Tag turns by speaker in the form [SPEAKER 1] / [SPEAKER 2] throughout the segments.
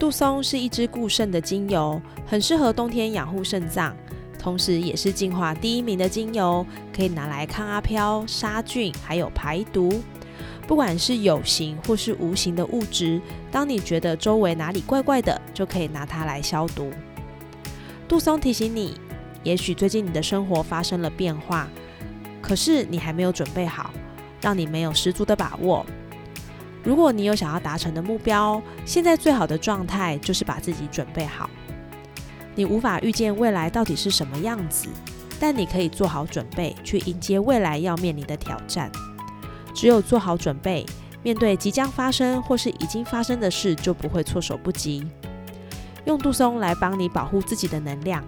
[SPEAKER 1] 杜松是一支固肾的精油，很适合冬天养护肾脏，同时也是净化第一名的精油，可以拿来抗阿飘、杀菌，还有排毒。不管是有形或是无形的物质，当你觉得周围哪里怪怪的，就可以拿它来消毒。杜松提醒你，也许最近你的生活发生了变化，可是你还没有准备好，让你没有十足的把握。如果你有想要达成的目标，现在最好的状态就是把自己准备好。你无法预见未来到底是什么样子，但你可以做好准备去迎接未来要面临的挑战。只有做好准备，面对即将发生或是已经发生的事，就不会措手不及。用杜松来帮你保护自己的能量，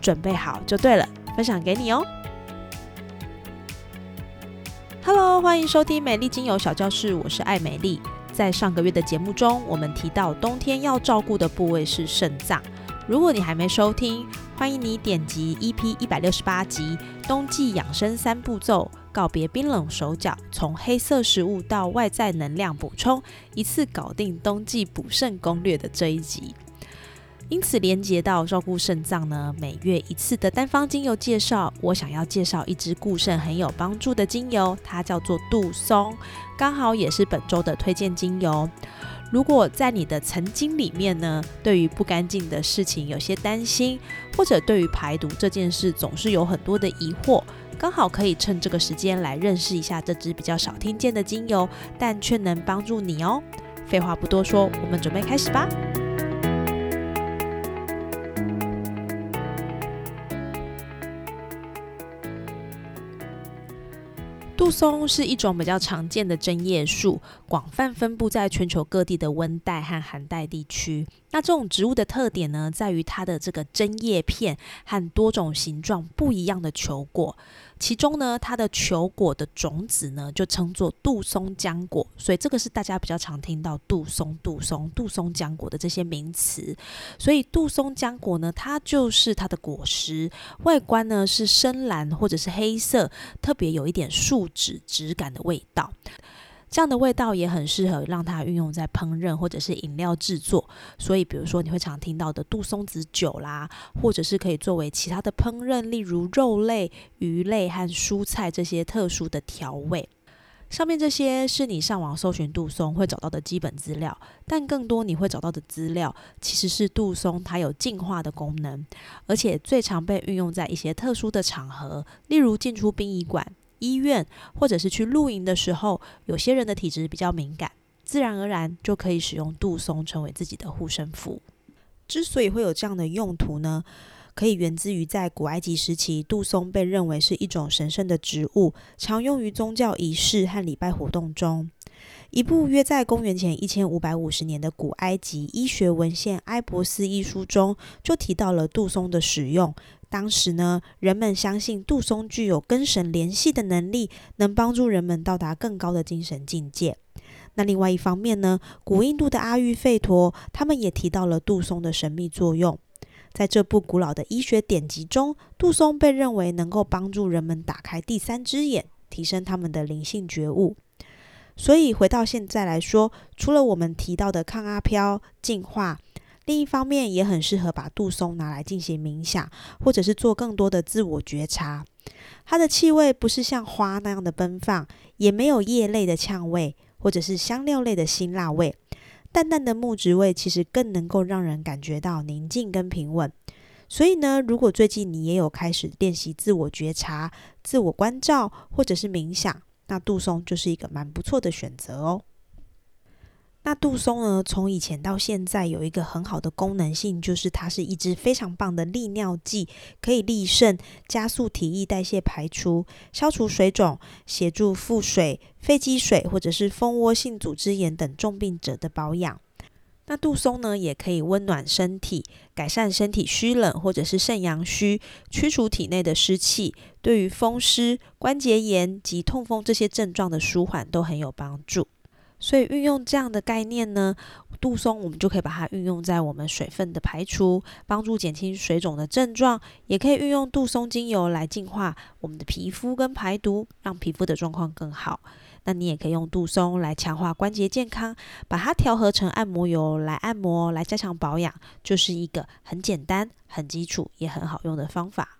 [SPEAKER 1] 准备好就对了。分享给你哦。Hello，欢迎收听美丽精油小教室，我是爱美丽。在上个月的节目中，我们提到冬天要照顾的部位是肾脏。如果你还没收听，欢迎你点击 EP 一百六十八集《冬季养生三步骤：告别冰冷手脚，从黑色食物到外在能量补充，一次搞定冬季补肾攻略》的这一集。因此，连接到照顾肾脏呢，每月一次的单方精油介绍，我想要介绍一支固肾很有帮助的精油，它叫做杜松，刚好也是本周的推荐精油。如果在你的曾经里面呢，对于不干净的事情有些担心，或者对于排毒这件事总是有很多的疑惑，刚好可以趁这个时间来认识一下这支比较少听见的精油，但却能帮助你哦。废话不多说，我们准备开始吧。杜松是一种比较常见的针叶树，广泛分布在全球各地的温带和寒带地区。那这种植物的特点呢，在于它的这个针叶片和多种形状不一样的球果。其中呢，它的球果的种子呢，就称作杜松浆果，所以这个是大家比较常听到杜松、杜松、杜松浆果的这些名词。所以杜松浆果呢，它就是它的果实，外观呢是深蓝或者是黑色，特别有一点树纸质感的味道。这样的味道也很适合让它运用在烹饪或者是饮料制作，所以比如说你会常听到的杜松子酒啦，或者是可以作为其他的烹饪，例如肉类、鱼类和蔬菜这些特殊的调味。上面这些是你上网搜寻杜松会找到的基本资料，但更多你会找到的资料其实是杜松它有净化的功能，而且最常被运用在一些特殊的场合，例如进出殡仪馆。医院或者是去露营的时候，有些人的体质比较敏感，自然而然就可以使用杜松成为自己的护身符。之所以会有这样的用途呢，可以源自于在古埃及时期，杜松被认为是一种神圣的植物，常用于宗教仪式和礼拜活动中。一部约在公元前一千五百五十年的古埃及医学文献《埃博斯医书》中就提到了杜松的使用。当时呢，人们相信杜松具有跟神联系的能力，能帮助人们到达更高的精神境界。那另外一方面呢，古印度的阿育吠陀他们也提到了杜松的神秘作用。在这部古老的医学典籍中，杜松被认为能够帮助人们打开第三只眼，提升他们的灵性觉悟。所以回到现在来说，除了我们提到的抗阿飘、净化。另一方面，也很适合把杜松拿来进行冥想，或者是做更多的自我觉察。它的气味不是像花那样的奔放，也没有叶类的呛味，或者是香料类的辛辣味。淡淡的木质味，其实更能够让人感觉到宁静跟平稳。所以呢，如果最近你也有开始练习自我觉察、自我关照，或者是冥想，那杜松就是一个蛮不错的选择哦。那杜松呢？从以前到现在，有一个很好的功能性，就是它是一支非常棒的利尿剂，可以利肾、加速体液代谢排出、消除水肿、协助腹水、肺积水或者是蜂窝性组织炎等重病者的保养。那杜松呢，也可以温暖身体，改善身体虚冷或者是肾阳虚，驱除体内的湿气，对于风湿、关节炎及痛风这些症状的舒缓都很有帮助。所以运用这样的概念呢，杜松我们就可以把它运用在我们水分的排除，帮助减轻水肿的症状，也可以运用杜松精油来净化我们的皮肤跟排毒，让皮肤的状况更好。那你也可以用杜松来强化关节健康，把它调合成按摩油来按摩，来加强保养，就是一个很简单、很基础也很好用的方法。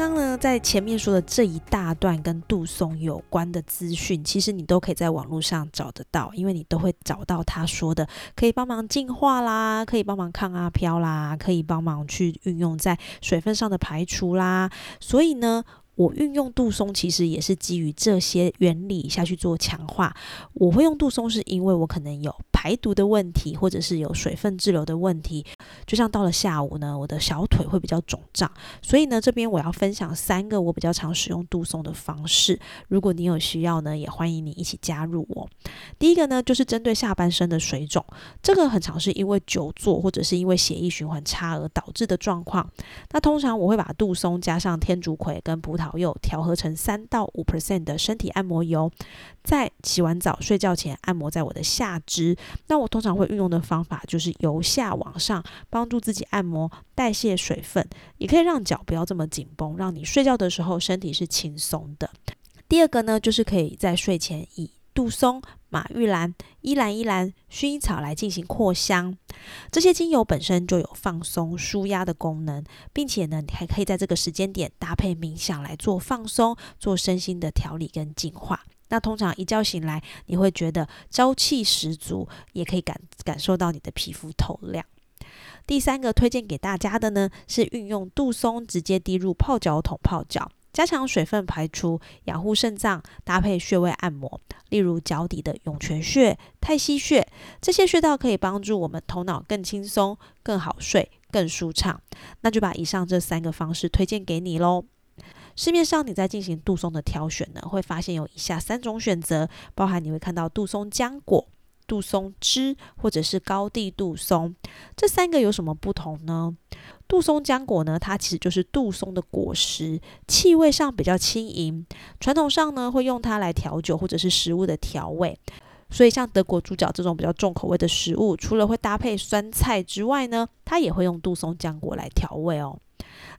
[SPEAKER 1] 刚刚呢，在前面说的这一大段跟杜松有关的资讯，其实你都可以在网络上找得到，因为你都会找到他说的可以帮忙净化啦，可以帮忙抗阿飘啦，可以帮忙去运用在水分上的排除啦，所以呢。我运用杜松，其实也是基于这些原理下去做强化。我会用杜松，是因为我可能有排毒的问题，或者是有水分滞留的问题。就像到了下午呢，我的小腿会比较肿胀，所以呢，这边我要分享三个我比较常使用杜松的方式。如果你有需要呢，也欢迎你一起加入我。第一个呢，就是针对下半身的水肿，这个很常是因为久坐或者是因为血液循环差而导致的状况。那通常我会把杜松加上天竺葵跟葡萄。调和成三到五 percent 的身体按摩油，在洗完澡、睡觉前按摩在我的下肢。那我通常会运用的方法就是由下往上，帮助自己按摩代谢水分，也可以让脚不要这么紧绷，让你睡觉的时候身体是轻松的。第二个呢，就是可以在睡前以杜松、马玉兰、依兰依兰、薰衣草来进行扩香。这些精油本身就有放松、舒压的功能，并且呢，你还可以在这个时间点搭配冥想来做放松、做身心的调理跟净化。那通常一觉醒来，你会觉得朝气十足，也可以感感受到你的皮肤透亮。第三个推荐给大家的呢，是运用杜松直接滴入泡脚桶泡脚。加强水分排出，养护肾脏，搭配穴位按摩，例如脚底的涌泉穴、太溪穴，这些穴道可以帮助我们头脑更轻松、更好睡、更舒畅。那就把以上这三个方式推荐给你喽。市面上你在进行杜松的挑选呢，会发现有以下三种选择，包含你会看到杜松浆果。杜松汁或者是高地杜松，这三个有什么不同呢？杜松浆果呢，它其实就是杜松的果实，气味上比较轻盈。传统上呢，会用它来调酒或者是食物的调味。所以像德国猪脚这种比较重口味的食物，除了会搭配酸菜之外呢，它也会用杜松浆果来调味哦。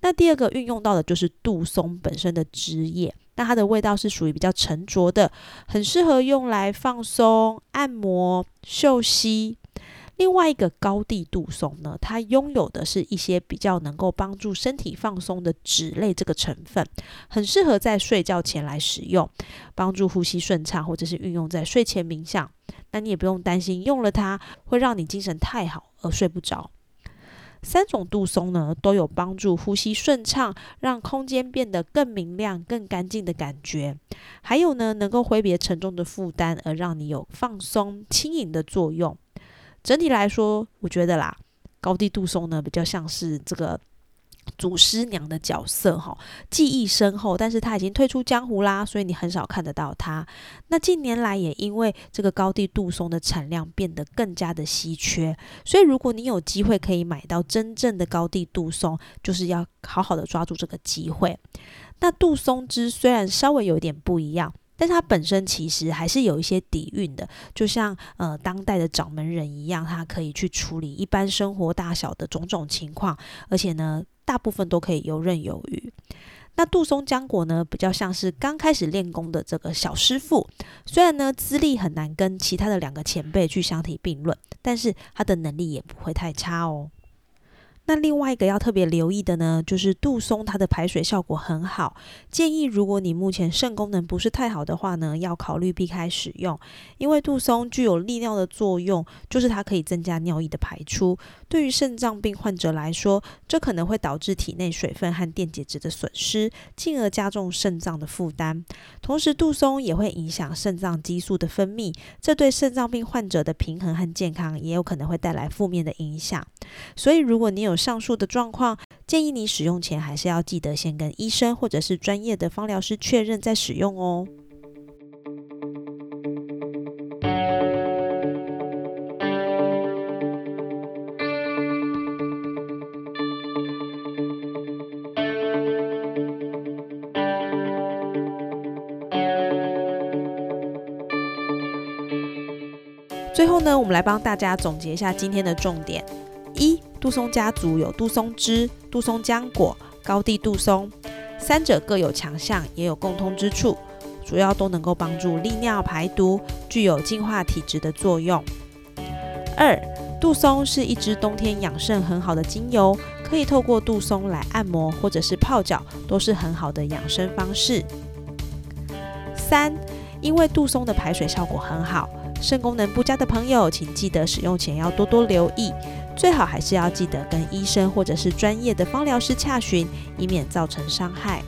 [SPEAKER 1] 那第二个运用到的就是杜松本身的枝叶。那它的味道是属于比较沉着的，很适合用来放松、按摩、嗅吸。另外一个高地杜松呢，它拥有的是一些比较能够帮助身体放松的脂类这个成分，很适合在睡觉前来使用，帮助呼吸顺畅，或者是运用在睡前冥想。那你也不用担心用了它会让你精神太好而睡不着。三种杜松呢都有帮助呼吸顺畅，让空间变得更明亮、更干净的感觉。还有呢，能够挥别沉重的负担，而让你有放松、轻盈的作用。整体来说，我觉得啦，高地杜松呢比较像是这个祖师娘的角色哈，技艺深厚，但是他已经退出江湖啦，所以你很少看得到他。那近年来也因为这个高地杜松的产量变得更加的稀缺，所以如果你有机会可以买到真正的高地杜松，就是要好好的抓住这个机会。那杜松枝虽然稍微有点不一样。但它本身其实还是有一些底蕴的，就像呃当代的掌门人一样，他可以去处理一般生活大小的种种情况，而且呢，大部分都可以游刃有余。那杜松浆果呢，比较像是刚开始练功的这个小师傅，虽然呢资历很难跟其他的两个前辈去相提并论，但是他的能力也不会太差哦。那另外一个要特别留意的呢，就是杜松它的排水效果很好，建议如果你目前肾功能不是太好的话呢，要考虑避开使用，因为杜松具有利尿的作用，就是它可以增加尿液的排出。对于肾脏病患者来说，这可能会导致体内水分和电解质的损失，进而加重肾脏的负担。同时，杜松也会影响肾脏激素的分泌，这对肾脏病患者的平衡和健康也有可能会带来负面的影响。所以，如果你有上述的状况，建议你使用前还是要记得先跟医生或者是专业的芳疗师确认再使用哦。最后呢，我们来帮大家总结一下今天的重点：一。杜松家族有杜松枝、杜松浆果、高地杜松，三者各有强项，也有共通之处，主要都能够帮助利尿排毒，具有净化体质的作用。二，杜松是一支冬天养肾很好的精油，可以透过杜松来按摩或者是泡脚，都是很好的养生方式。三，因为杜松的排水效果很好，肾功能不佳的朋友，请记得使用前要多多留意。最好还是要记得跟医生或者是专业的芳疗师洽询，以免造成伤害。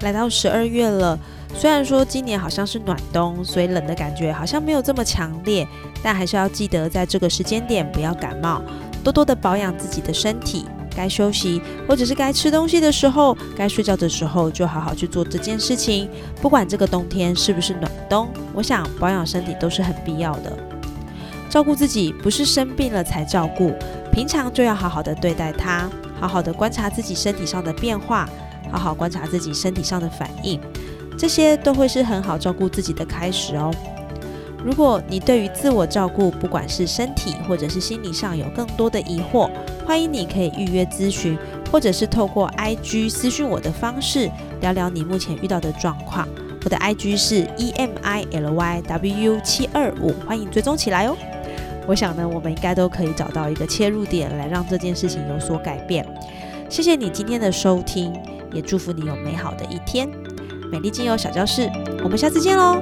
[SPEAKER 1] 来到十二月了，虽然说今年好像是暖冬，所以冷的感觉好像没有这么强烈，但还是要记得在这个时间点不要感冒，多多的保养自己的身体。该休息或者是该吃东西的时候，该睡觉的时候，就好好去做这件事情。不管这个冬天是不是暖冬，我想保养身体都是很必要的。照顾自己不是生病了才照顾，平常就要好好的对待它，好好的观察自己身体上的变化，好好观察自己身体上的反应，这些都会是很好照顾自己的开始哦。如果你对于自我照顾，不管是身体或者是心理上有更多的疑惑，欢迎你可以预约咨询，或者是透过 IG 私讯我的方式聊聊你目前遇到的状况。我的 IG 是 E M I L Y W 七二五，欢迎追踪起来哦。我想呢，我们应该都可以找到一个切入点，来让这件事情有所改变。谢谢你今天的收听，也祝福你有美好的一天。美丽精油小教室，我们下次见喽。